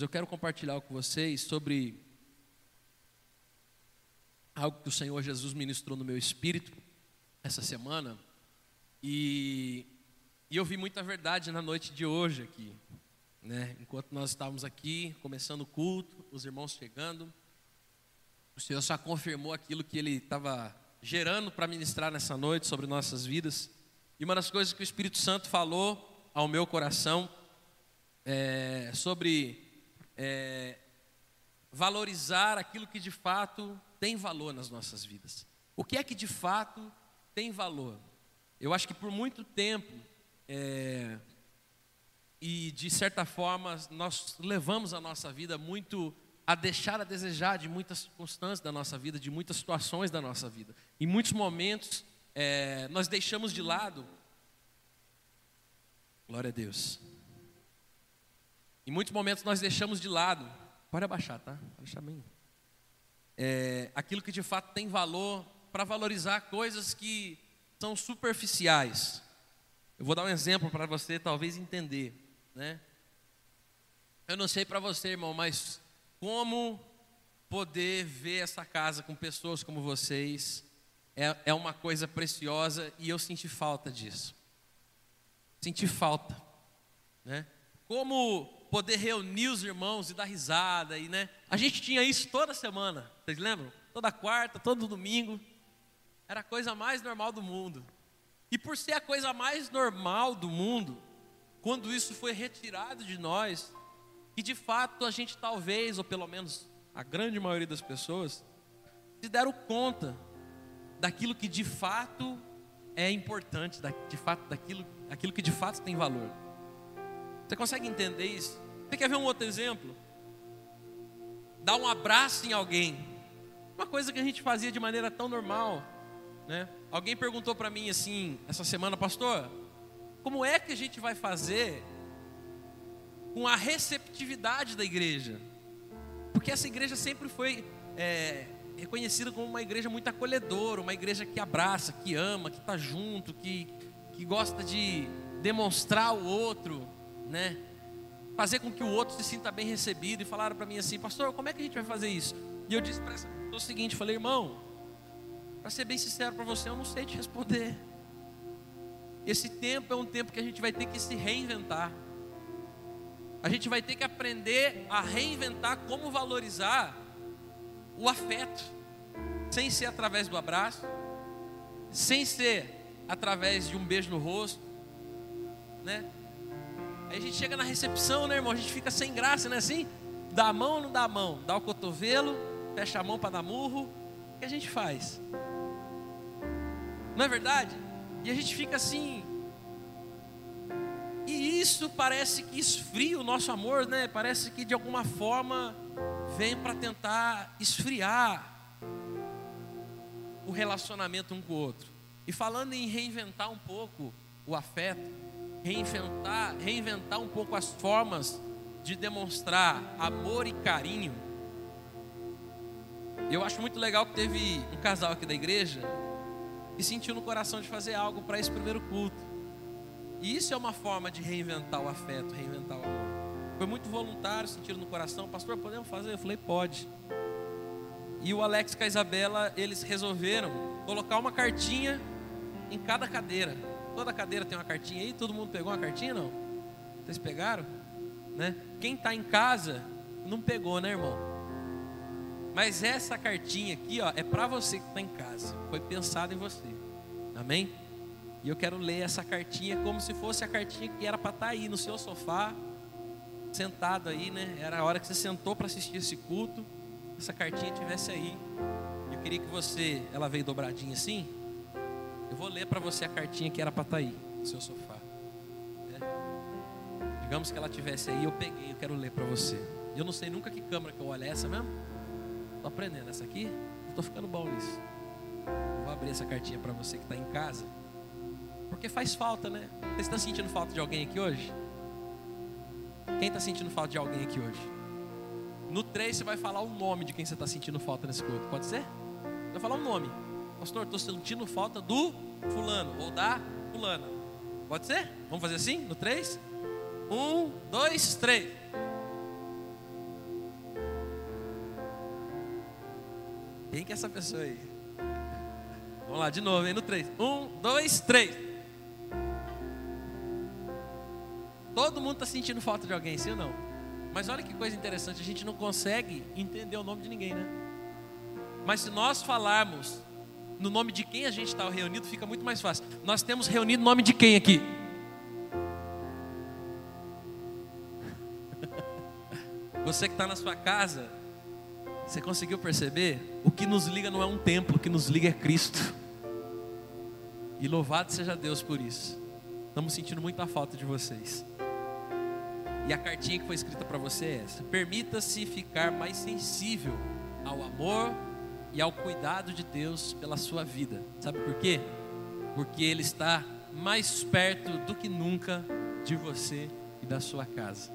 Eu quero compartilhar com vocês sobre algo que o Senhor Jesus ministrou no meu espírito essa semana. E, e eu vi muita verdade na noite de hoje aqui. Né? Enquanto nós estávamos aqui, começando o culto, os irmãos chegando, o Senhor só confirmou aquilo que Ele estava gerando para ministrar nessa noite sobre nossas vidas. E uma das coisas que o Espírito Santo falou ao meu coração é sobre é, valorizar aquilo que de fato tem valor nas nossas vidas. O que é que de fato tem valor? Eu acho que por muito tempo, é, e de certa forma, nós levamos a nossa vida muito a deixar a desejar de muitas circunstâncias da nossa vida, de muitas situações da nossa vida. Em muitos momentos, é, nós deixamos de lado. Glória a Deus. Em muitos momentos nós deixamos de lado, pode abaixar, tá? Pode deixar bem. É, aquilo que de fato tem valor para valorizar coisas que são superficiais. Eu vou dar um exemplo para você talvez entender, né? Eu não sei para você, irmão, mas como poder ver essa casa com pessoas como vocês é, é uma coisa preciosa e eu senti falta disso. Senti falta, né? Como poder reunir os irmãos e dar risada. E, né? A gente tinha isso toda semana, vocês lembram? Toda quarta, todo domingo. Era a coisa mais normal do mundo. E por ser a coisa mais normal do mundo, quando isso foi retirado de nós, e de fato a gente talvez, ou pelo menos a grande maioria das pessoas, se deram conta daquilo que de fato é importante, de fato daquilo, aquilo que de fato tem valor. Você consegue entender isso? Você quer ver um outro exemplo? Dar um abraço em alguém. Uma coisa que a gente fazia de maneira tão normal. Né? Alguém perguntou para mim assim, essa semana, pastor, como é que a gente vai fazer com a receptividade da igreja? Porque essa igreja sempre foi é, reconhecida como uma igreja muito acolhedora, uma igreja que abraça, que ama, que está junto, que, que gosta de demonstrar o outro né? Fazer com que o outro se sinta bem recebido. E falaram para mim assim, pastor, como é que a gente vai fazer isso? E eu disse para essa pessoa o seguinte: falei, irmão, para ser bem sincero para você, eu não sei te responder. Esse tempo é um tempo que a gente vai ter que se reinventar. A gente vai ter que aprender a reinventar como valorizar o afeto, sem ser através do abraço, sem ser através de um beijo no rosto, né? Aí a gente chega na recepção, né, irmão? A gente fica sem graça, não é assim? Dá a mão ou não dá a mão? Dá o cotovelo, fecha a mão para dar murro. O que a gente faz? Não é verdade? E a gente fica assim. E isso parece que esfria o nosso amor, né? Parece que de alguma forma vem para tentar esfriar o relacionamento um com o outro. E falando em reinventar um pouco o afeto, reinventar, reinventar um pouco as formas de demonstrar amor e carinho. Eu acho muito legal que teve um casal aqui da igreja e sentiu no coração de fazer algo para esse primeiro culto. E isso é uma forma de reinventar o afeto, reinventar o amor. Foi muito voluntário, sentiram no coração, pastor, podemos fazer? Eu falei, pode. E o Alex com a Isabela, eles resolveram colocar uma cartinha em cada cadeira. Toda cadeira tem uma cartinha aí, todo mundo pegou uma cartinha não? Vocês pegaram? Né? Quem está em casa não pegou, né, irmão? Mas essa cartinha aqui, ó, é para você que está em casa. Foi pensado em você. Amém? E eu quero ler essa cartinha como se fosse a cartinha que era para estar tá aí no seu sofá, sentado aí, né? Era a hora que você sentou para assistir esse culto. Essa cartinha tivesse aí. Eu queria que você, ela veio dobradinha assim, eu vou ler para você a cartinha que era para estar tá aí, no seu sofá. É. Digamos que ela tivesse aí, eu peguei, eu quero ler para você. Eu não sei nunca que câmera que eu olho, é essa mesmo? Estou aprendendo essa aqui, estou ficando bom nisso. Eu vou abrir essa cartinha para você que está em casa. Porque faz falta, né? Você está sentindo falta de alguém aqui hoje? Quem está sentindo falta de alguém aqui hoje? No 3 você vai falar o nome de quem você está sentindo falta nesse culto. Pode ser? Vai falar o nome pastor, estou sentindo falta do fulano ou da fulana. Pode ser? Vamos fazer assim? No 3? 1, 2, 3. Quem que é essa pessoa aí? Vamos lá, de novo, hein? No 3. 1, 2, 3. Todo mundo está sentindo falta de alguém, sim ou não? Mas olha que coisa interessante, a gente não consegue entender o nome de ninguém, né? Mas se nós falarmos no nome de quem a gente está reunido, fica muito mais fácil. Nós temos reunido o nome de quem aqui? Você que está na sua casa, você conseguiu perceber? O que nos liga não é um templo, o que nos liga é Cristo. E louvado seja Deus por isso. Estamos sentindo muita falta de vocês. E a cartinha que foi escrita para você é essa: permita-se ficar mais sensível ao amor e ao cuidado de Deus pela sua vida. Sabe por quê? Porque Ele está mais perto do que nunca de você e da sua casa.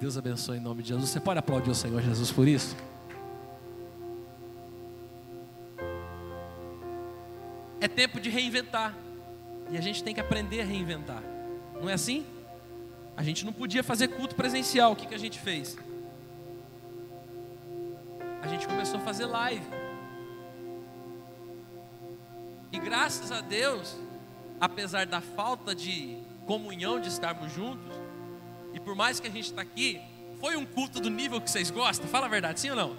Deus abençoe em nome de Jesus. Você pode aplaudir o Senhor Jesus por isso? É tempo de reinventar. E a gente tem que aprender a reinventar. Não é assim? A gente não podia fazer culto presencial. O que, que a gente fez? A gente começou a fazer live. E graças a Deus, apesar da falta de comunhão de estarmos juntos, e por mais que a gente está aqui, foi um culto do nível que vocês gostam? Fala a verdade, sim ou não?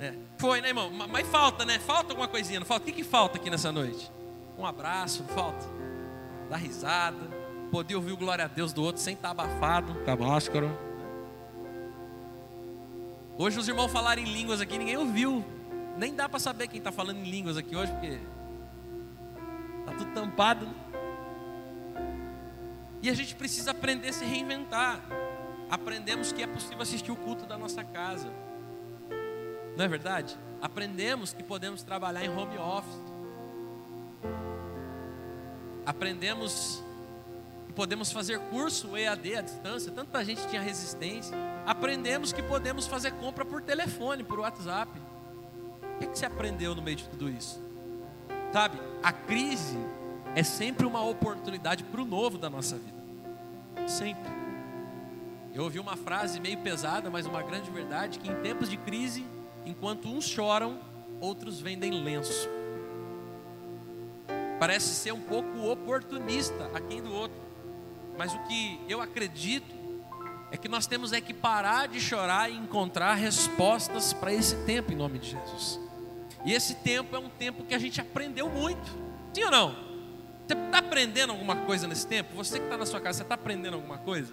É. Foi, né, irmão? Mas falta, né? Falta alguma coisinha, não falta? O que, que falta aqui nessa noite? Um abraço, não falta? Dar risada, poder ouvir o glória a Deus do outro sem estar abafado, com a máscara. Hoje os irmãos falaram em línguas aqui, ninguém ouviu. Nem dá para saber quem está falando em línguas aqui hoje, porque tá tudo tampado. E a gente precisa aprender a se reinventar. Aprendemos que é possível assistir o culto da nossa casa. Não é verdade? Aprendemos que podemos trabalhar em home office. Aprendemos que podemos fazer curso EAD à distância. Tanta gente tinha resistência. Aprendemos que podemos fazer compra por telefone, por WhatsApp. O que, que você aprendeu no meio de tudo isso? Sabe, a crise é sempre uma oportunidade para o novo da nossa vida. Sempre. Eu ouvi uma frase meio pesada, mas uma grande verdade: que em tempos de crise Enquanto uns choram, outros vendem lenço. Parece ser um pouco oportunista aqui do outro. Mas o que eu acredito é que nós temos é que parar de chorar e encontrar respostas para esse tempo em nome de Jesus. E esse tempo é um tempo que a gente aprendeu muito. Sim ou não? Você está aprendendo alguma coisa nesse tempo? Você que está na sua casa, você está aprendendo alguma coisa?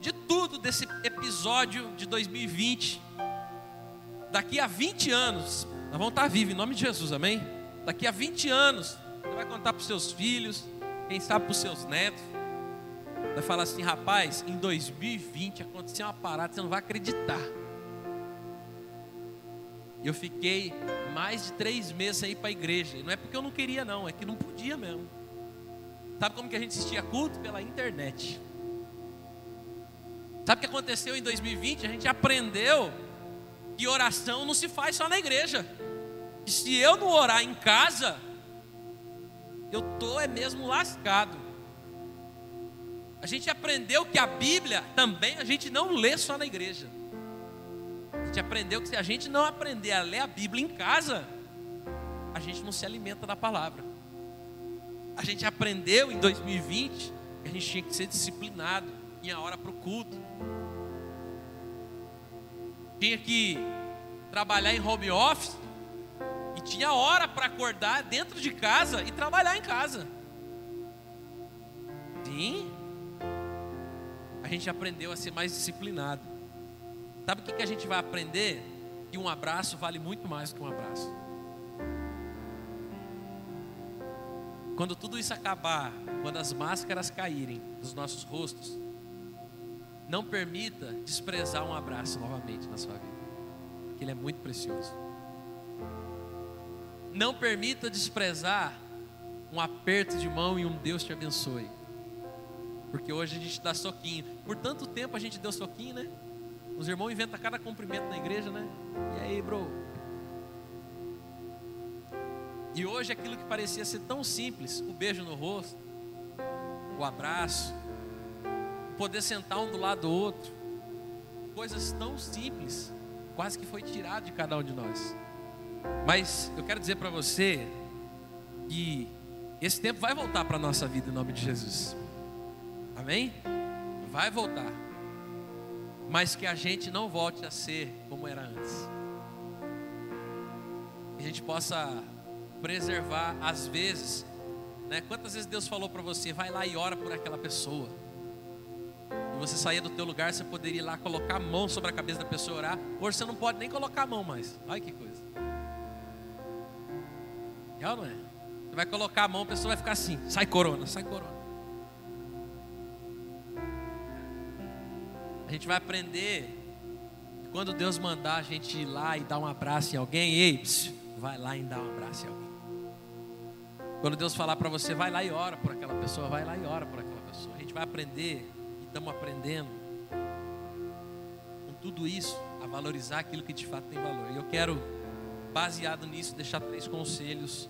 De tudo desse episódio de 2020, daqui a 20 anos, nós vamos estar vivos em nome de Jesus, amém? Daqui a 20 anos, você vai contar para os seus filhos, quem sabe para os seus netos. Vai falar assim, rapaz, em 2020 aconteceu uma parada, você não vai acreditar. Eu fiquei mais de três meses aí para a igreja. E não é porque eu não queria, não, é que não podia mesmo. Sabe como que a gente assistia culto? Pela internet. Sabe o que aconteceu em 2020? A gente aprendeu que oração não se faz só na igreja. E se eu não orar em casa, eu tô é mesmo lascado. A gente aprendeu que a Bíblia também a gente não lê só na igreja. Gente aprendeu que se a gente não aprender a ler a Bíblia em casa, a gente não se alimenta da palavra. A gente aprendeu em 2020 que a gente tinha que ser disciplinado em a hora para o culto tinha que trabalhar em home office e tinha hora para acordar dentro de casa e trabalhar em casa. Sim. A gente aprendeu a ser mais disciplinado. Sabe o que, que a gente vai aprender? Que um abraço vale muito mais que um abraço. Quando tudo isso acabar, quando as máscaras caírem dos nossos rostos, não permita desprezar um abraço novamente na sua vida, que ele é muito precioso. Não permita desprezar um aperto de mão e um Deus te abençoe. Porque hoje a gente dá soquinho. Por tanto tempo a gente deu soquinho, né? Os irmãos inventam cada cumprimento na igreja, né? E aí, bro? E hoje aquilo que parecia ser tão simples, o beijo no rosto, o abraço, poder sentar um do lado do outro, coisas tão simples, quase que foi tirado de cada um de nós. Mas eu quero dizer para você que esse tempo vai voltar para a nossa vida em nome de Jesus. Amém? Vai voltar. Mas que a gente não volte a ser como era antes. Que a gente possa preservar, às vezes, né? Quantas vezes Deus falou para você, vai lá e ora por aquela pessoa. E você saía do teu lugar, você poderia ir lá colocar a mão sobre a cabeça da pessoa e orar. Hoje você não pode nem colocar a mão mais. Olha que coisa. Real não é? Você vai colocar a mão, a pessoa vai ficar assim, sai corona, sai corona. A gente vai aprender quando Deus mandar a gente ir lá e dar um abraço em alguém, ei, psiu, vai lá e dá um abraço em alguém. Quando Deus falar para você, vai lá e ora por aquela pessoa, vai lá e ora por aquela pessoa. A gente vai aprender, e estamos aprendendo, com tudo isso, a valorizar aquilo que de fato tem valor. E eu quero, baseado nisso, deixar três conselhos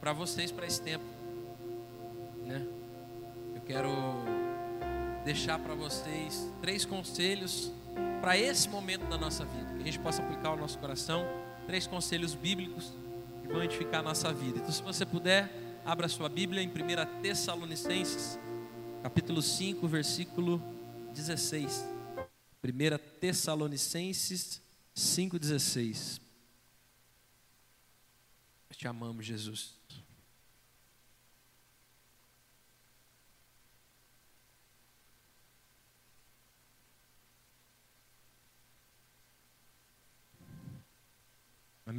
para vocês para esse tempo. Né? Eu quero deixar para vocês três conselhos para esse momento da nossa vida, que a gente possa aplicar ao nosso coração, três conselhos bíblicos que vão edificar a nossa vida. Então, se você puder, abra sua Bíblia em 1 Tessalonicenses, capítulo 5, versículo 16. 1 Tessalonicenses 5,16. Te amamos, Jesus.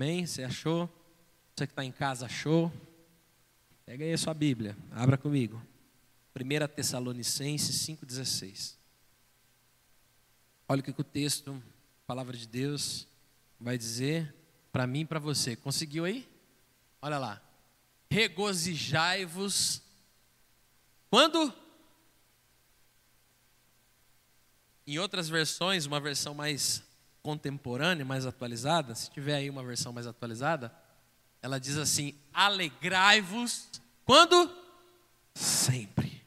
Amém? Você achou? Você que está em casa achou? Pega aí a sua Bíblia, abra comigo. 1 Tessalonicenses 5,16. Olha o que, o texto, a palavra de Deus, vai dizer para mim e para você. Conseguiu aí? Olha lá. Regozijai-vos. Quando? Em outras versões, uma versão mais contemporânea, mais atualizada, se tiver aí uma versão mais atualizada, ela diz assim: alegrai-vos quando? Sempre.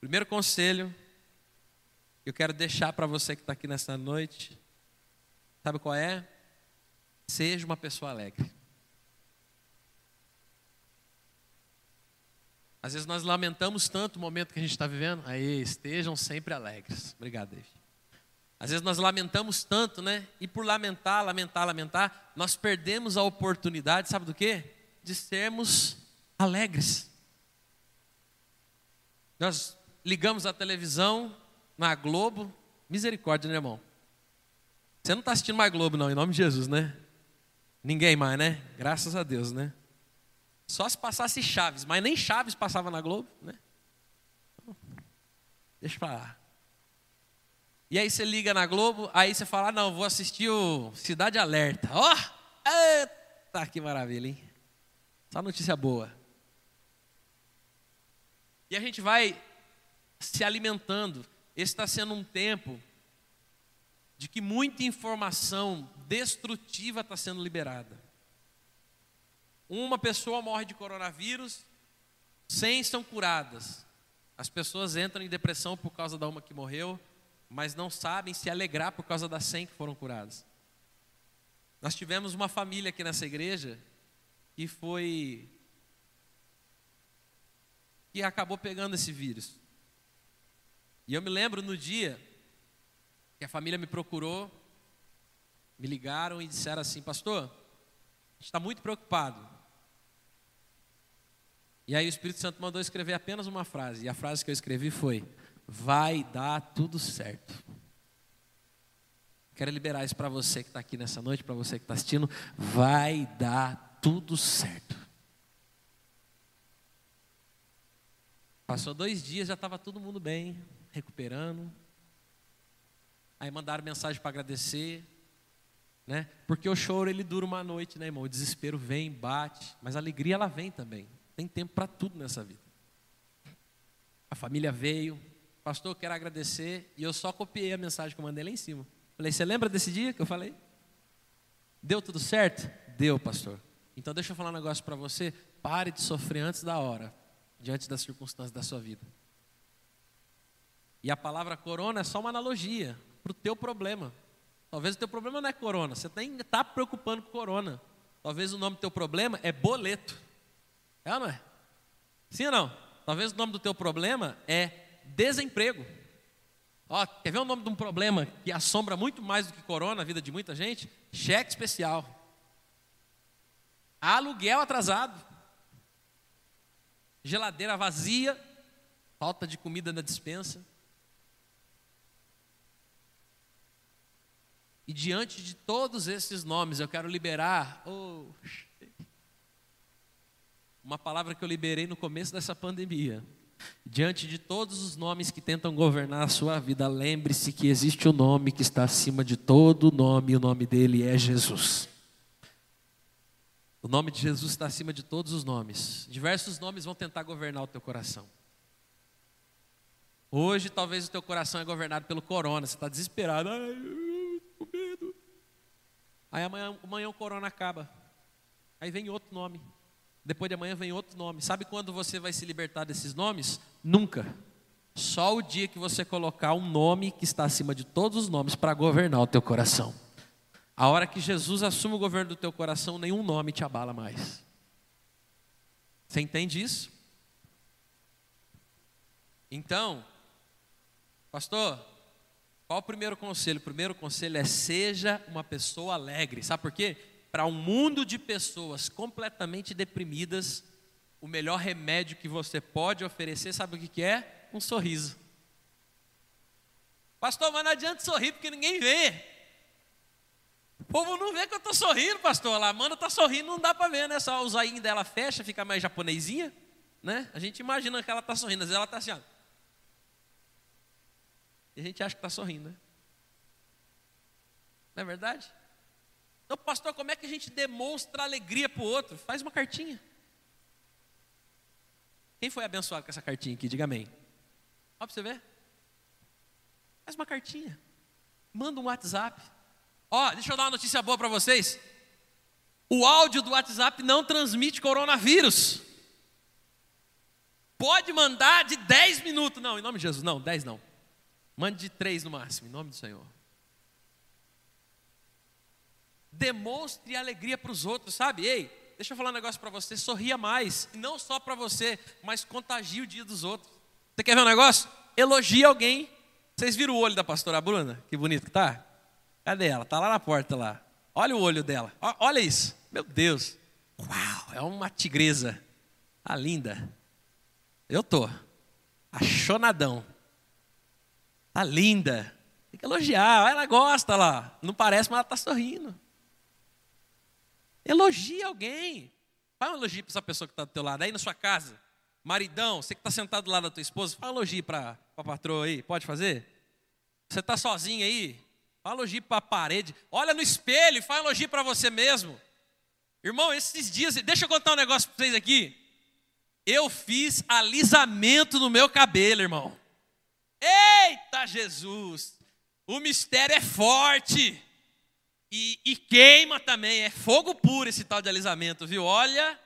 Primeiro conselho que eu quero deixar para você que está aqui nessa noite, sabe qual é? Seja uma pessoa alegre. Às vezes nós lamentamos tanto o momento que a gente está vivendo. Aí, estejam sempre alegres. Obrigado, David. Às vezes nós lamentamos tanto, né? E por lamentar, lamentar, lamentar, nós perdemos a oportunidade, sabe do quê? De sermos alegres. Nós ligamos a televisão na Globo, misericórdia, né, irmão? Você não está assistindo mais Globo, não, em nome de Jesus, né? Ninguém mais, né? Graças a Deus, né? Só se passasse Chaves, mas nem Chaves passava na Globo, né? Deixa pra lá. E aí você liga na Globo, aí você fala, ah, não, vou assistir o Cidade Alerta. Ó, oh, eita, que maravilha, hein? Só notícia boa. E a gente vai se alimentando. Esse está sendo um tempo de que muita informação destrutiva está sendo liberada. Uma pessoa morre de coronavírus, 100 são curadas. As pessoas entram em depressão por causa da uma que morreu, mas não sabem se alegrar por causa das 100 que foram curadas. Nós tivemos uma família aqui nessa igreja que foi que acabou pegando esse vírus. E eu me lembro no dia que a família me procurou, me ligaram e disseram assim: Pastor, a gente está muito preocupado. E aí o Espírito Santo mandou escrever apenas uma frase, e a frase que eu escrevi foi: Vai dar tudo certo. Quero liberar isso para você que está aqui nessa noite, para você que está assistindo. Vai dar tudo certo. Passou dois dias, já estava todo mundo bem, recuperando. Aí mandaram mensagem para agradecer, né? Porque o choro ele dura uma noite, né, irmão? O desespero vem, bate, mas a alegria ela vem também. Tem tempo para tudo nessa vida. A família veio, pastor, eu quero agradecer, e eu só copiei a mensagem que eu mandei lá em cima. Falei, você lembra desse dia que eu falei? Deu tudo certo? Deu, pastor. Então deixa eu falar um negócio para você, pare de sofrer antes da hora diante das circunstâncias da sua vida. E a palavra corona é só uma analogia para o teu problema. Talvez o teu problema não é corona, você está tá preocupando com corona. Talvez o nome do teu problema é boleto. É ou não é? Sim ou não? Talvez o nome do teu problema é desemprego. Ó, quer ver o nome de um problema que assombra muito mais do que corona a vida de muita gente? Cheque especial. Aluguel atrasado. Geladeira vazia. Falta de comida na dispensa. E diante de todos esses nomes, eu quero liberar oh, uma palavra que eu liberei no começo dessa pandemia. Diante de todos os nomes que tentam governar a sua vida, lembre-se que existe um nome que está acima de todo nome, e o nome dele é Jesus. O nome de Jesus está acima de todos os nomes. Diversos nomes vão tentar governar o teu coração. Hoje, talvez o teu coração é governado pelo corona, você está desesperado. Ai, com medo. Aí amanhã, amanhã o corona acaba. Aí vem outro nome. Depois de amanhã vem outro nome. Sabe quando você vai se libertar desses nomes? Nunca. Só o dia que você colocar um nome que está acima de todos os nomes para governar o teu coração. A hora que Jesus assume o governo do teu coração, nenhum nome te abala mais. Você entende isso? Então, pastor, qual o primeiro conselho? O primeiro conselho é seja uma pessoa alegre. Sabe por quê? Para um mundo de pessoas completamente deprimidas, o melhor remédio que você pode oferecer, sabe o que, é? Um sorriso. Pastor, mas não adianta sorrir porque ninguém vê. O povo não vê que eu estou sorrindo, pastor. A Amanda está sorrindo, não dá para ver, né? Só o zainho dela fecha, fica mais japonesinha, né? A gente imagina que ela está sorrindo, às vezes ela está assim, ó. E a gente acha que está sorrindo, né? Não é verdade? Então, pastor, como é que a gente demonstra alegria para o outro? Faz uma cartinha. Quem foi abençoado com essa cartinha aqui? Diga amém. Ó, para você ver. Faz uma cartinha. Manda um WhatsApp. Ó, deixa eu dar uma notícia boa para vocês. O áudio do WhatsApp não transmite coronavírus. Pode mandar de 10 minutos. Não, em nome de Jesus, não, 10 não. Mande de 3 no máximo, em nome do Senhor demonstre alegria para os outros, sabe? Ei, deixa eu falar um negócio para você, sorria mais, não só para você, mas contagie o dia dos outros. Você quer ver um negócio? Elogie alguém. Vocês viram o olho da pastora Bruna? Que bonito que tá? Cadê ela? Tá lá na porta lá. Olha o olho dela. Olha isso. Meu Deus. Uau, é uma tigresa. Tá linda. Eu tô achonadão. Tá linda. Tem que elogiar. Ela gosta lá. Não parece, mas ela tá sorrindo. Elogie alguém. Fala um elogio para essa pessoa que está do teu lado. Aí na sua casa, maridão, você que está sentado do lado da tua esposa, fala um elogio para a patroa aí. Pode fazer? Você está sozinho aí? Fala um elogio para a parede. Olha no espelho e fala um elogio para você mesmo. Irmão, esses dias, deixa eu contar um negócio para vocês aqui. Eu fiz alisamento no meu cabelo, irmão. Eita Jesus! O mistério é forte. E, e, queima também, é fogo puro esse tal de alisamento, viu? Olha,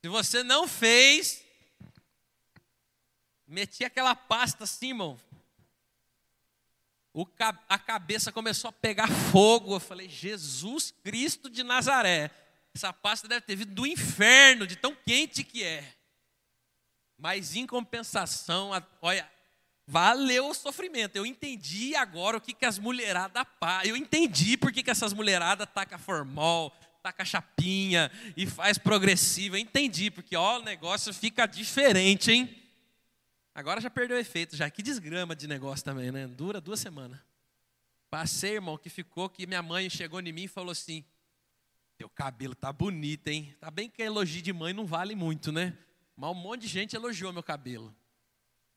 se você não fez, meti aquela pasta assim, irmão. O, a cabeça começou a pegar fogo. Eu falei, Jesus Cristo de Nazaré. Essa pasta deve ter vindo do inferno, de tão quente que é. Mas em compensação, olha, Valeu o sofrimento. Eu entendi agora o que, que as mulheradas. Eu entendi por que, que essas mulheradas tacam formol, taca chapinha e faz progressiva. Eu entendi, porque ó, o negócio fica diferente, hein? Agora já perdeu efeito, já. Que desgrama de negócio também, né? Dura duas semanas. Passei, irmão, que ficou que minha mãe chegou em mim e falou assim: Teu cabelo tá bonito, hein? Tá bem que elogio de mãe não vale muito, né? Mas um monte de gente elogiou meu cabelo.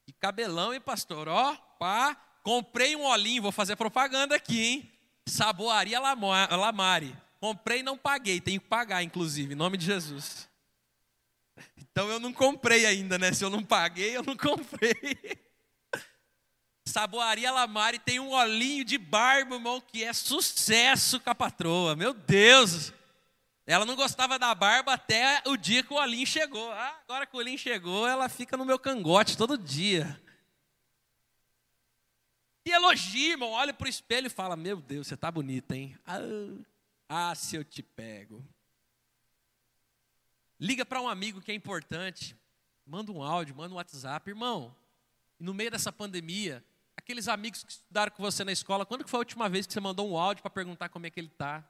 E cabelão, hein, pastor? Ó, pá, comprei um olhinho, vou fazer propaganda aqui, hein? Saboaria Lamari. Comprei e não paguei, tenho que pagar, inclusive, em nome de Jesus. Então eu não comprei ainda, né? Se eu não paguei, eu não comprei. Saboaria Lamari tem um olhinho de barba, irmão, que é sucesso com a patroa. Meu Deus! Ela não gostava da barba até o dia que o Olim chegou. Ah, agora que o Olim chegou, ela fica no meu cangote todo dia. E elogia, irmão. Olha para o espelho e fala: Meu Deus, você está bonita, hein? Ah, ah, se eu te pego. Liga para um amigo que é importante. Manda um áudio, manda um WhatsApp. Irmão, no meio dessa pandemia, aqueles amigos que estudaram com você na escola, quando foi a última vez que você mandou um áudio para perguntar como é que ele está?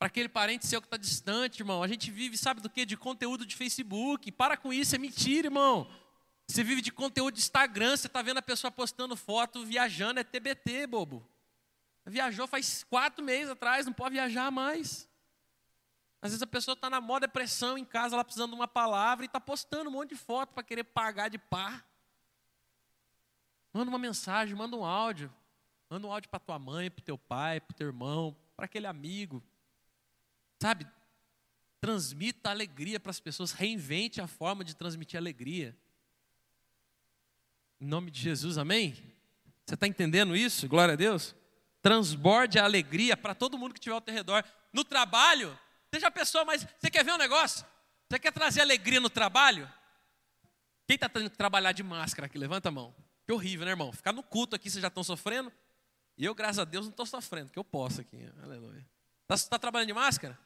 Para aquele parente seu que está distante, irmão, a gente vive, sabe do que? De conteúdo de Facebook. Para com isso, é mentira, irmão. Você vive de conteúdo de Instagram, você está vendo a pessoa postando foto, viajando, é TBT, bobo. Viajou faz quatro meses atrás, não pode viajar mais. Às vezes a pessoa está na maior depressão em casa, ela precisando de uma palavra e está postando um monte de foto para querer pagar de par. Manda uma mensagem, manda um áudio. Manda um áudio para tua mãe, para teu pai, para teu irmão, para aquele amigo. Sabe? Transmita alegria para as pessoas, reinvente a forma de transmitir alegria. Em nome de Jesus, amém? Você está entendendo isso? Glória a Deus. Transborde a alegria para todo mundo que estiver ao teu redor. No trabalho, seja a pessoa mais. Você quer ver um negócio? Você quer trazer alegria no trabalho? Quem está tendo que trabalhar de máscara aqui? Levanta a mão. Que horrível, né, irmão? Ficar no culto aqui, vocês já estão sofrendo. E eu, graças a Deus, não estou sofrendo, que eu posso aqui. Aleluia. Está tá trabalhando de máscara?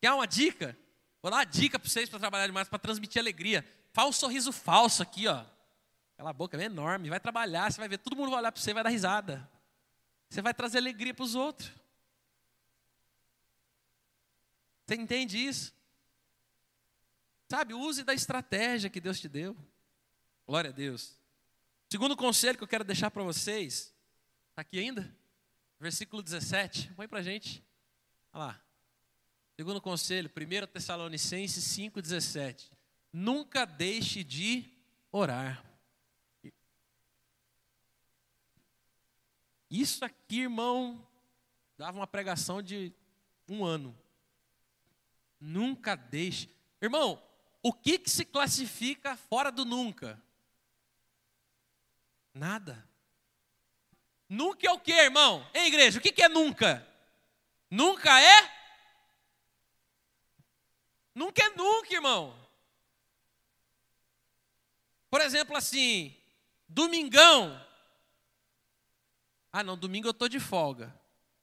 Quer uma dica? Vou dar uma dica para vocês para trabalhar de máscara, para transmitir alegria. Faz um sorriso falso aqui, ó. Aquela boca é enorme. Vai trabalhar, você vai ver, todo mundo vai olhar para você e vai dar risada. Você vai trazer alegria para os outros. Você entende isso? Sabe, use da estratégia que Deus te deu. Glória a Deus. Segundo conselho que eu quero deixar para vocês, está aqui ainda? Versículo 17, põe para gente. Olha lá. Segundo conselho, 1 Tessalonicenses 5,17. Nunca deixe de orar. Isso aqui, irmão, dava uma pregação de um ano. Nunca deixe. Irmão, o que, que se classifica fora do nunca? Nada. Nunca é o que, irmão? Hein, igreja? O que, que é nunca? Nunca é? Nunca é nunca, irmão. Por exemplo, assim, domingão. Ah, não, domingo eu estou de folga.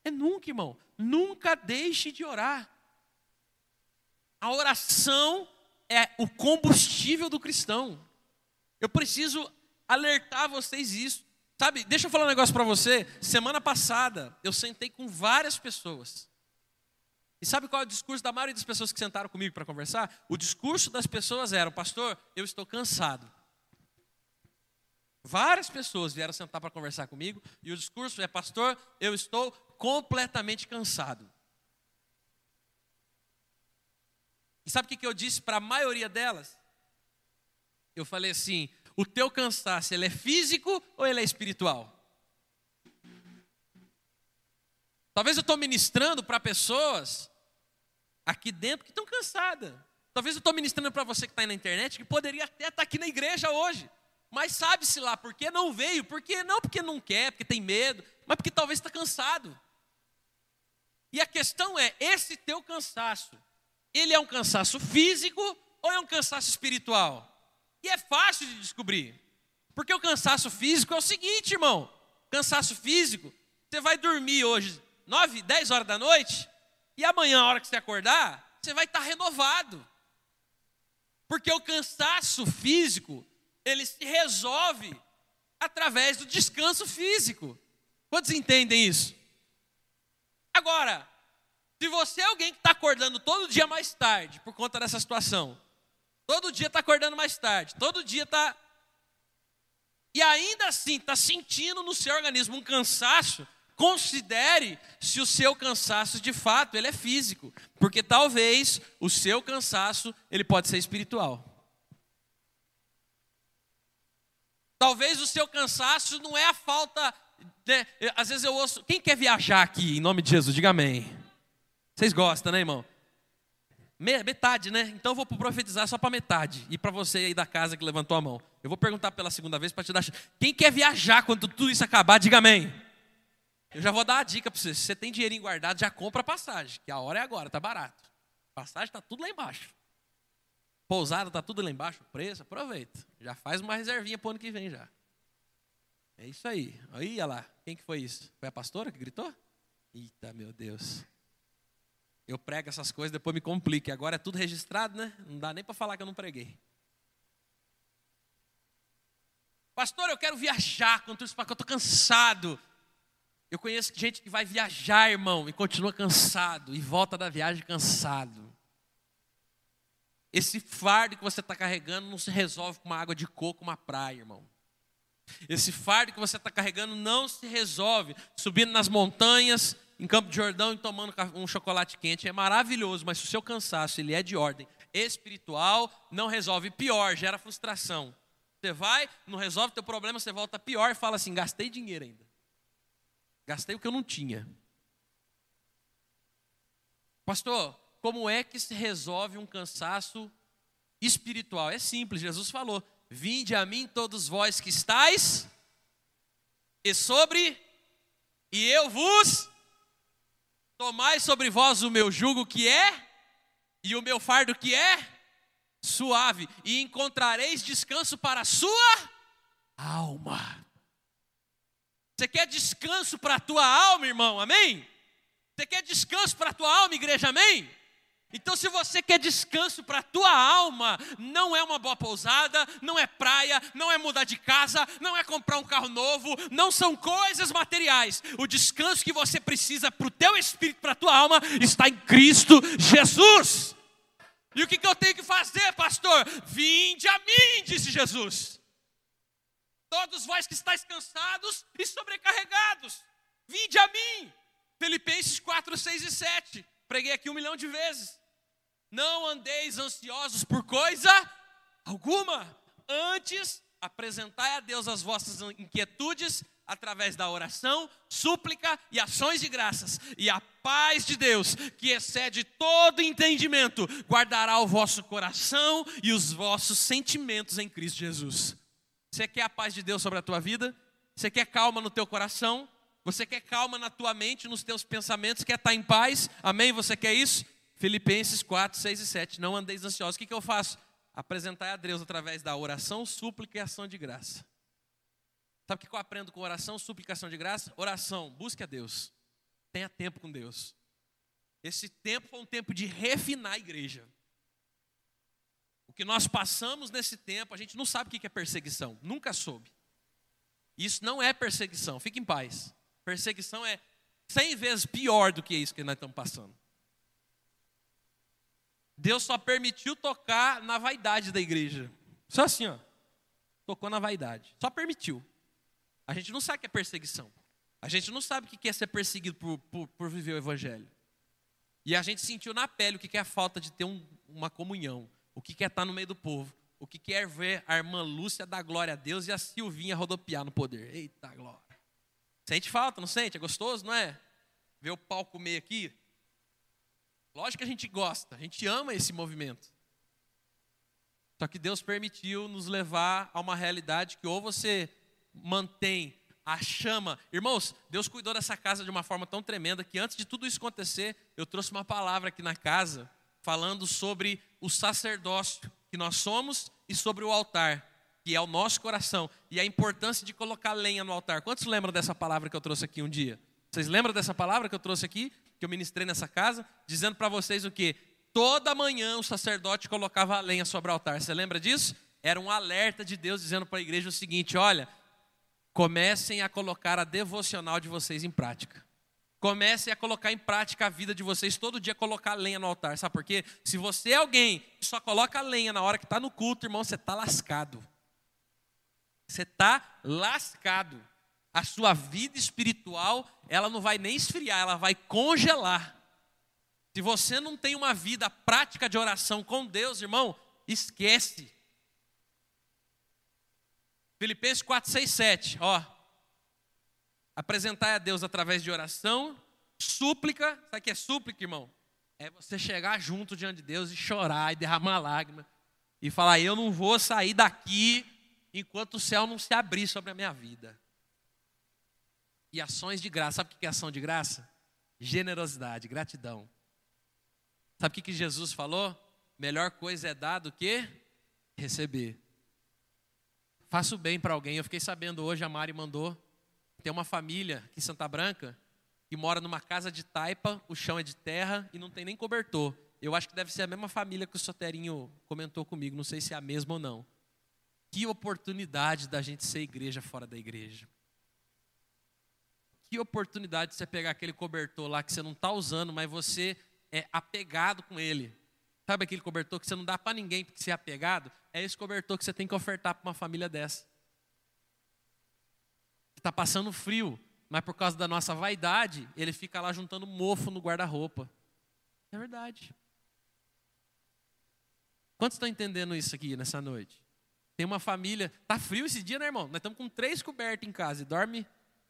É nunca, irmão. Nunca deixe de orar. A oração é o combustível do cristão. Eu preciso alertar vocês isso. Sabe, deixa eu falar um negócio para você. Semana passada, eu sentei com várias pessoas. E sabe qual é o discurso da maioria das pessoas que sentaram comigo para conversar? O discurso das pessoas era: Pastor, eu estou cansado. Várias pessoas vieram sentar para conversar comigo, e o discurso é: Pastor, eu estou completamente cansado. E sabe o que eu disse para a maioria delas? Eu falei assim: o teu cansaço, ele é físico ou ele é espiritual? Talvez eu estou ministrando para pessoas aqui dentro que estão cansadas. Talvez eu estou ministrando para você que está aí na internet que poderia até estar tá aqui na igreja hoje. Mas sabe-se lá por que não veio? Porque não porque não quer, porque tem medo, mas porque talvez está cansado. E a questão é, esse teu cansaço, ele é um cansaço físico ou é um cansaço espiritual? E é fácil de descobrir. Porque o cansaço físico é o seguinte, irmão. Cansaço físico, você vai dormir hoje 9, 10 horas da noite, e amanhã, a hora que você acordar, você vai estar renovado. Porque o cansaço físico, ele se resolve através do descanso físico. Quantos entendem isso? Agora, se você é alguém que está acordando todo dia mais tarde por conta dessa situação, Todo dia está acordando mais tarde, todo dia está. E ainda assim está sentindo no seu organismo um cansaço. Considere se o seu cansaço de fato ele é físico, porque talvez o seu cansaço ele pode ser espiritual. Talvez o seu cansaço não é a falta. Né? Às vezes eu ouço. Quem quer viajar aqui em nome de Jesus? Diga amém. Vocês gostam, né, irmão? Metade, né? Então eu vou profetizar só para metade. E para você aí da casa que levantou a mão. Eu vou perguntar pela segunda vez para te dar. Quem quer viajar quando tudo isso acabar, diga amém. Eu já vou dar a dica para você. Se você tem dinheirinho guardado, já compra a passagem. Que a hora é agora, tá barato. Passagem está tudo lá embaixo. Pousada está tudo lá embaixo, preço, aproveita. Já faz uma reservinha para o ano que vem já. É isso aí. Aí, olha lá. Quem que foi isso? Foi a pastora que gritou? Eita, meu Deus. Eu prego essas coisas, depois me complique. Agora é tudo registrado, né? Não dá nem para falar que eu não preguei. Pastor, eu quero viajar, contra isso, porque eu estou cansado. Eu conheço gente que vai viajar, irmão, e continua cansado, e volta da viagem cansado. Esse fardo que você está carregando não se resolve com uma água de coco, uma praia, irmão. Esse fardo que você está carregando não se resolve subindo nas montanhas, em Campo de Jordão e tomando um chocolate quente. É maravilhoso, mas se o seu cansaço ele é de ordem espiritual, não resolve. Pior, gera frustração. Você vai, não resolve teu problema, você volta pior e fala assim: gastei dinheiro ainda. Gastei o que eu não tinha. Pastor, como é que se resolve um cansaço espiritual? É simples, Jesus falou: Vinde a mim todos vós que estáis, e sobre, e eu vos, tomai sobre vós o meu jugo que é, e o meu fardo que é, suave, e encontrareis descanso para a sua alma. Você quer descanso para a tua alma, irmão? Amém? Você quer descanso para a tua alma, igreja? Amém? Então, se você quer descanso para a tua alma, não é uma boa pousada, não é praia, não é mudar de casa, não é comprar um carro novo, não são coisas materiais. O descanso que você precisa para o teu espírito, para a tua alma, está em Cristo Jesus. E o que, que eu tenho que fazer, pastor? Vinde a mim, disse Jesus. Todos vós que estáis cansados e sobrecarregados, vinde a mim. Filipenses 4, 6 e 7. Preguei aqui um milhão de vezes. Não andeis ansiosos por coisa alguma. Antes, apresentai a Deus as vossas inquietudes através da oração, súplica e ações de graças. E a paz de Deus, que excede todo entendimento, guardará o vosso coração e os vossos sentimentos em Cristo Jesus. Você quer a paz de Deus sobre a tua vida? Você quer calma no teu coração? Você quer calma na tua mente, nos teus pensamentos? Quer estar em paz? Amém? Você quer isso? Filipenses 4, 6 e 7. Não andeis ansiosos. O que, que eu faço? Apresentar a Deus através da oração, súplica e ação de graça. Sabe o que eu aprendo com oração, súplica e ação de graça? Oração, busque a Deus. Tenha tempo com Deus. Esse tempo foi um tempo de refinar a igreja. O que nós passamos nesse tempo, a gente não sabe o que é perseguição. Nunca soube. Isso não é perseguição. Fique em paz. Perseguição é cem vezes pior do que isso que nós estamos passando. Deus só permitiu tocar na vaidade da igreja. Só assim, ó. Tocou na vaidade. Só permitiu. A gente não sabe o que é perseguição. A gente não sabe o que é ser perseguido por, por, por viver o evangelho. E a gente sentiu na pele o que é a falta de ter um, uma comunhão. O que é estar no meio do povo. O que é ver a irmã Lúcia dar glória a Deus e a Silvinha rodopiar no poder. Eita glória. Sente falta, não sente? É gostoso, não é? Ver o pau comer aqui. Lógico que a gente gosta, a gente ama esse movimento. Só que Deus permitiu nos levar a uma realidade que ou você mantém a chama. Irmãos, Deus cuidou dessa casa de uma forma tão tremenda que antes de tudo isso acontecer, eu trouxe uma palavra aqui na casa falando sobre o sacerdócio que nós somos e sobre o altar, que é o nosso coração, e a importância de colocar lenha no altar. Quantos lembram dessa palavra que eu trouxe aqui um dia? Vocês lembram dessa palavra que eu trouxe aqui? que eu ministrei nessa casa, dizendo para vocês o que? Toda manhã o sacerdote colocava a lenha sobre o altar. Você lembra disso? Era um alerta de Deus dizendo para a igreja o seguinte: olha, comecem a colocar a devocional de vocês em prática. Comecem a colocar em prática a vida de vocês, todo dia colocar lenha no altar. Sabe por quê? Se você é alguém que só coloca lenha na hora que está no culto, irmão, você está lascado. Você está lascado a sua vida espiritual, ela não vai nem esfriar, ela vai congelar. Se você não tem uma vida prática de oração com Deus, irmão, esquece. Filipenses 4, 6, 7, ó. Apresentar a Deus através de oração, súplica, sabe o que é súplica, irmão? É você chegar junto diante de Deus e chorar e derramar lágrima e falar: Eu não vou sair daqui enquanto o céu não se abrir sobre a minha vida e ações de graça. Sabe o que é ação de graça? Generosidade, gratidão. Sabe o que Jesus falou? Melhor coisa é dar do que receber. Faça o bem para alguém. Eu fiquei sabendo hoje, a Mari mandou. Tem uma família aqui em Santa Branca que mora numa casa de taipa, o chão é de terra e não tem nem cobertor. Eu acho que deve ser a mesma família que o Soterinho comentou comigo, não sei se é a mesma ou não. Que oportunidade da gente ser igreja fora da igreja. Que oportunidade de você pegar aquele cobertor lá que você não está usando, mas você é apegado com ele. Sabe aquele cobertor que você não dá para ninguém porque você é apegado? É esse cobertor que você tem que ofertar para uma família dessa. Está passando frio, mas por causa da nossa vaidade, ele fica lá juntando mofo no guarda-roupa. É verdade. Quantos estão entendendo isso aqui nessa noite? Tem uma família. Tá frio esse dia, né, irmão? Nós estamos com três cobertas em casa e dorme.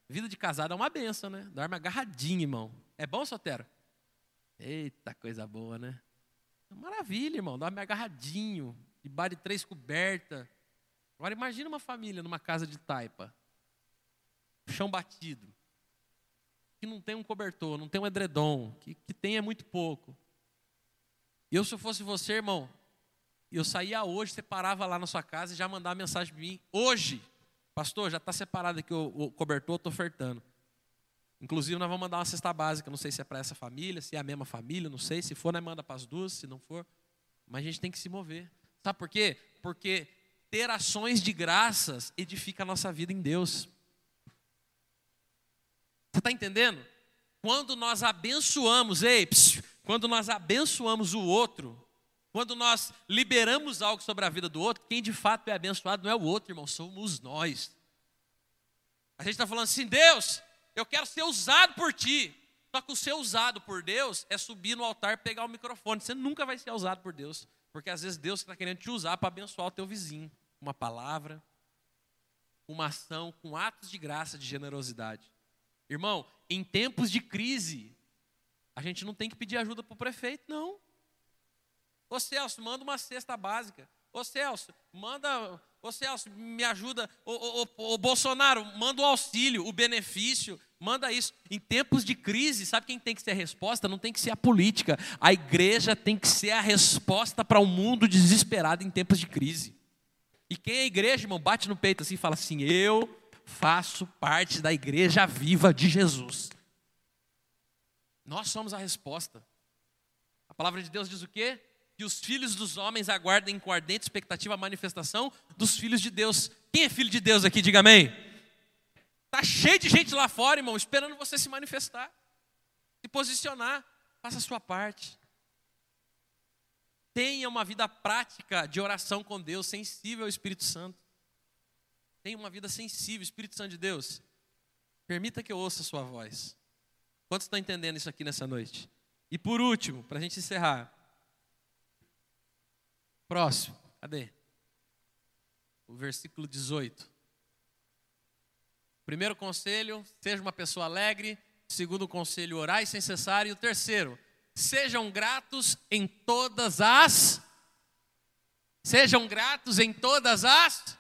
Vida de casado é uma benção, né? Dorme agarradinho, irmão. É bom, Sotero? Eita, coisa boa, né? Maravilha, irmão. Dorme agarradinho. Debaixo de três cobertas. Agora imagina uma família numa casa de taipa. Chão batido. Que não tem um cobertor, não tem um edredom. Que, que tem é muito pouco. Eu, se eu fosse você, irmão, eu saía hoje, separava lá na sua casa e já mandava mensagem para mim. Hoje, pastor, já está separado aqui o, o cobertor, estou ofertando. Inclusive, nós vamos mandar uma cesta básica. Não sei se é para essa família, se é a mesma família, não sei. Se for, nós manda para as duas, se não for. Mas a gente tem que se mover. Sabe por quê? Porque ter ações de graças edifica a nossa vida em Deus. Está entendendo? Quando nós abençoamos, ei, psiu, quando nós abençoamos o outro, quando nós liberamos algo sobre a vida do outro, quem de fato é abençoado não é o outro, irmão, somos nós. A gente está falando assim, Deus, eu quero ser usado por ti. Só que o ser usado por Deus é subir no altar e pegar o microfone. Você nunca vai ser usado por Deus. Porque às vezes Deus está querendo te usar para abençoar o teu vizinho. Uma palavra, uma ação, com atos de graça, de generosidade. Irmão, em tempos de crise, a gente não tem que pedir ajuda para o prefeito, não. Ô Celso, manda uma cesta básica. Ô Celso, manda. Ô Celso, me ajuda. Ô, ô, ô, ô Bolsonaro, manda o auxílio, o benefício. Manda isso. Em tempos de crise, sabe quem tem que ser a resposta? Não tem que ser a política. A igreja tem que ser a resposta para o um mundo desesperado em tempos de crise. E quem é igreja, irmão, bate no peito assim e fala assim: Eu faço parte da igreja viva de Jesus. Nós somos a resposta. A palavra de Deus diz o quê? que os filhos dos homens aguardem com ardente expectativa a manifestação dos filhos de Deus. Quem é filho de Deus aqui? Diga amém. Está cheio de gente lá fora, irmão, esperando você se manifestar, se posicionar, faça a sua parte. Tenha uma vida prática de oração com Deus, sensível ao Espírito Santo. Tenha uma vida sensível, Espírito Santo de Deus. Permita que eu ouça a sua voz. Quantos estão entendendo isso aqui nessa noite? E por último, para a gente encerrar, Próximo, cadê? O versículo 18. Primeiro conselho, seja uma pessoa alegre. Segundo conselho, orai sem cessar. E o terceiro, sejam gratos em todas as. Sejam gratos em todas as.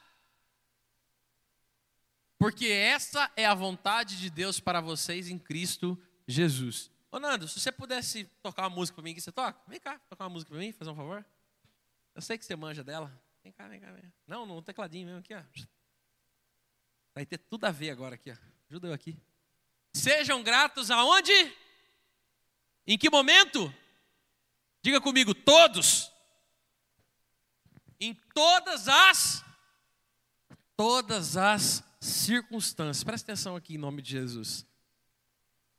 Porque essa é a vontade de Deus para vocês em Cristo Jesus. Ô Nando, se você pudesse tocar uma música para mim, que você toca? Vem cá, tocar uma música para mim, fazer um favor. Eu sei que você manja dela. Vem cá, vem cá. Vem. Não, no tecladinho mesmo aqui, ó. Vai ter tudo a ver agora aqui, ó. Ajuda eu aqui. Sejam gratos aonde? Em que momento? Diga comigo, todos. Em todas as todas as circunstâncias. Presta atenção aqui em nome de Jesus.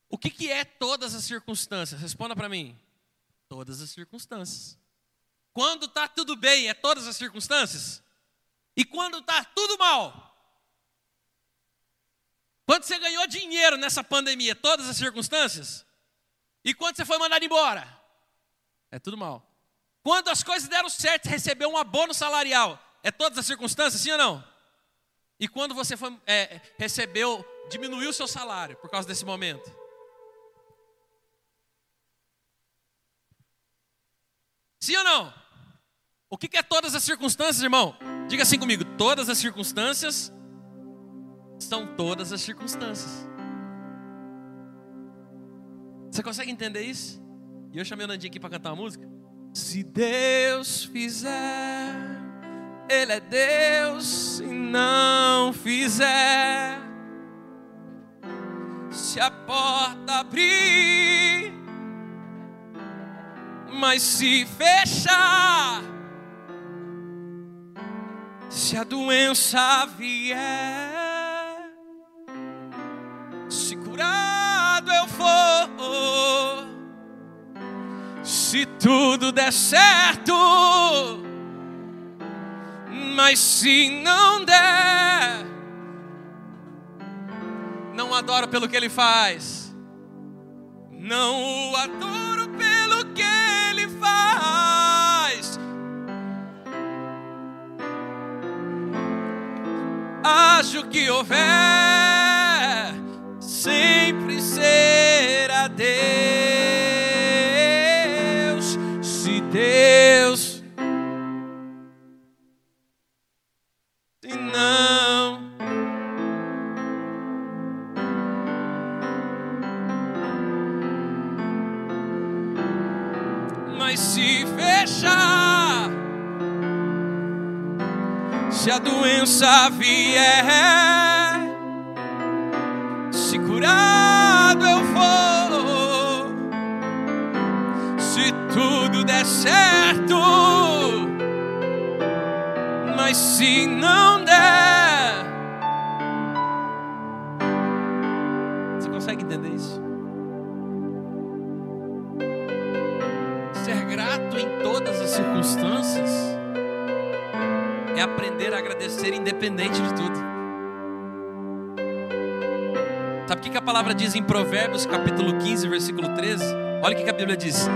O que, que é todas as circunstâncias? Responda para mim. Todas as circunstâncias. Quando está tudo bem, é todas as circunstâncias? E quando está tudo mal? Quando você ganhou dinheiro nessa pandemia, todas as circunstâncias? E quando você foi mandado embora? É tudo mal. Quando as coisas deram certo, recebeu um abono salarial, é todas as circunstâncias, sim ou não? E quando você foi, é, recebeu, diminuiu o seu salário por causa desse momento? Sim ou não? O que é todas as circunstâncias, irmão? Diga assim comigo: todas as circunstâncias são todas as circunstâncias. Você consegue entender isso? E eu chamei o Nandinho aqui para cantar uma música. Se Deus fizer, Ele é Deus. Se não fizer, se a porta abrir, mas se fechar, se a doença vier, se curado eu for, se tudo der certo, mas se não der, não adoro pelo que ele faz. Não o adoro pelo que ele faz. Acho que houver, sempre será Deus. Doença vier, se curado eu for, se tudo der certo, mas se não der, você consegue entender isso? Ser grato em todas as circunstâncias agradecer independente de tudo. Sabe o que a palavra diz em Provérbios capítulo 15, versículo 13? Olha o que a Bíblia diz: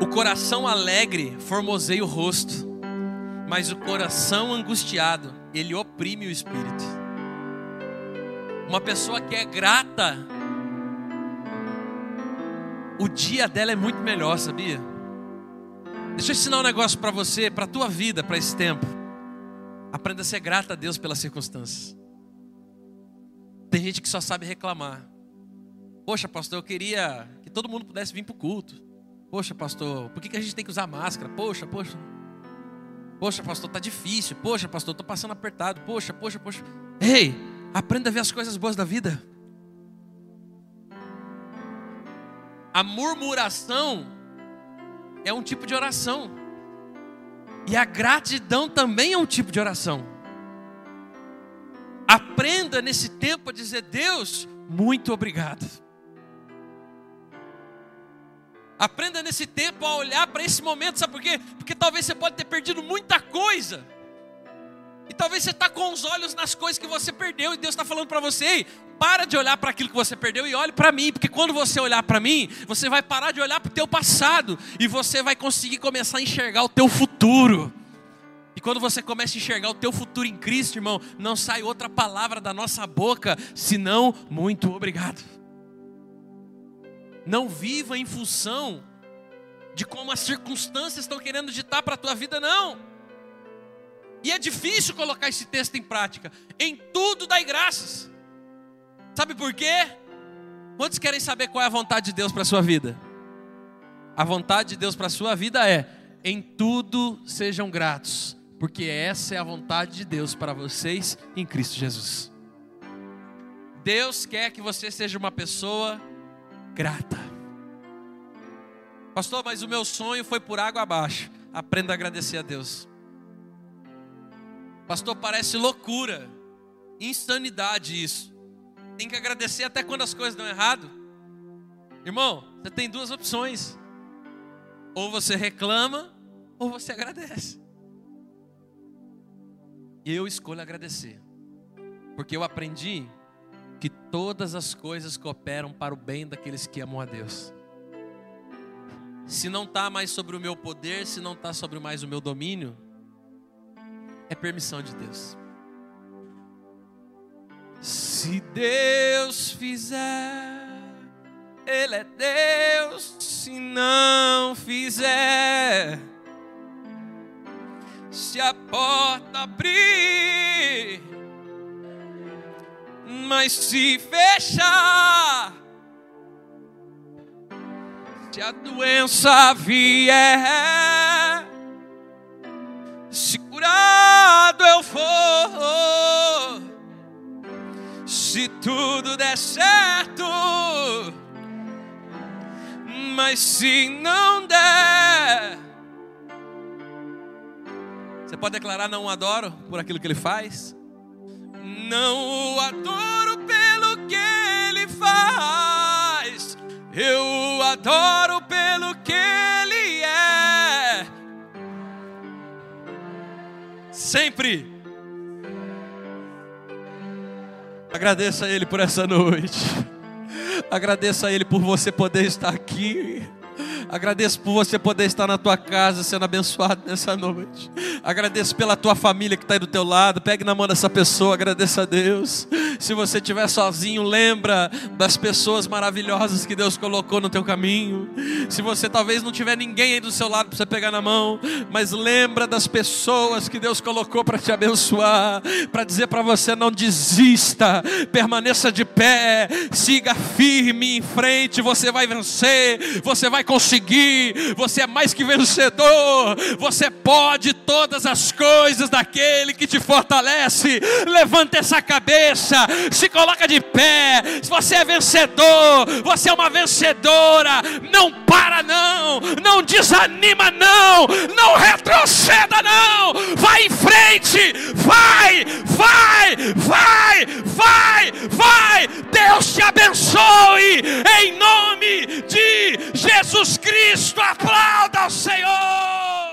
O coração alegre formoseia o rosto, mas o coração angustiado, ele oprime o espírito. Uma pessoa que é grata, o dia dela é muito melhor, sabia? Deixa eu ensinar um negócio para você, para tua vida, para esse tempo. Aprenda a ser grata a Deus pelas circunstâncias. Tem gente que só sabe reclamar. Poxa, pastor, eu queria que todo mundo pudesse vir para o culto. Poxa, pastor, por que, que a gente tem que usar máscara? Poxa, poxa. Poxa, pastor, tá difícil. Poxa, pastor, tô passando apertado. Poxa, poxa, poxa. Ei, aprenda a ver as coisas boas da vida. A murmuração é um tipo de oração. E a gratidão também é um tipo de oração. Aprenda nesse tempo a dizer: Deus, muito obrigado. Aprenda nesse tempo a olhar para esse momento, sabe por quê? Porque talvez você pode ter perdido muita coisa. E talvez você está com os olhos nas coisas que você perdeu, e Deus está falando para você: para de olhar para aquilo que você perdeu e olhe para mim, porque quando você olhar para mim, você vai parar de olhar para o teu passado e você vai conseguir começar a enxergar o teu futuro. E quando você começa a enxergar o teu futuro em Cristo, irmão, não sai outra palavra da nossa boca senão muito obrigado. Não viva em função de como as circunstâncias estão querendo ditar para a tua vida, não. E é difícil colocar esse texto em prática. Em tudo dai graças. Sabe por quê? Quantos querem saber qual é a vontade de Deus para a sua vida? A vontade de Deus para a sua vida é: em tudo sejam gratos, porque essa é a vontade de Deus para vocês em Cristo Jesus. Deus quer que você seja uma pessoa grata. Pastor, mas o meu sonho foi por água abaixo. Aprenda a agradecer a Deus. Pastor, parece loucura, insanidade isso. Tem que agradecer até quando as coisas dão errado. Irmão, você tem duas opções: ou você reclama, ou você agradece. E eu escolho agradecer, porque eu aprendi que todas as coisas cooperam para o bem daqueles que amam a Deus. Se não está mais sobre o meu poder, se não está sobre mais o meu domínio, é permissão de Deus. Se Deus fizer, Ele é Deus. Se não fizer, se a porta abrir, mas se fechar, se a doença vier, se curado eu for, se tudo der certo, mas se não der, você pode declarar: Não o adoro por aquilo que ele faz? Não o adoro pelo que ele faz, eu o adoro Sempre Agradeça a Ele por essa noite. Agradeça a Ele por você poder estar aqui. Agradeço por você poder estar na tua casa sendo abençoado nessa noite. Agradeço pela tua família que está aí do teu lado. Pegue na mão dessa pessoa, agradeça a Deus. Se você estiver sozinho, lembra das pessoas maravilhosas que Deus colocou no teu caminho. Se você talvez não tiver ninguém aí do seu lado para você pegar na mão, mas lembra das pessoas que Deus colocou para te abençoar, para dizer para você não desista, permaneça de pé, siga firme em frente, você vai vencer, você vai conseguir você é mais que vencedor, você pode todas as coisas daquele que te fortalece. Levanta essa cabeça, se coloca de pé. Se você é vencedor, você é uma vencedora. Não para, não, não desanima, não, não retroceda, não. Vai em frente, vai, vai, vai, vai, vai. Deus te abençoe em nome de Jesus Cristo. Aplauda o Senhor.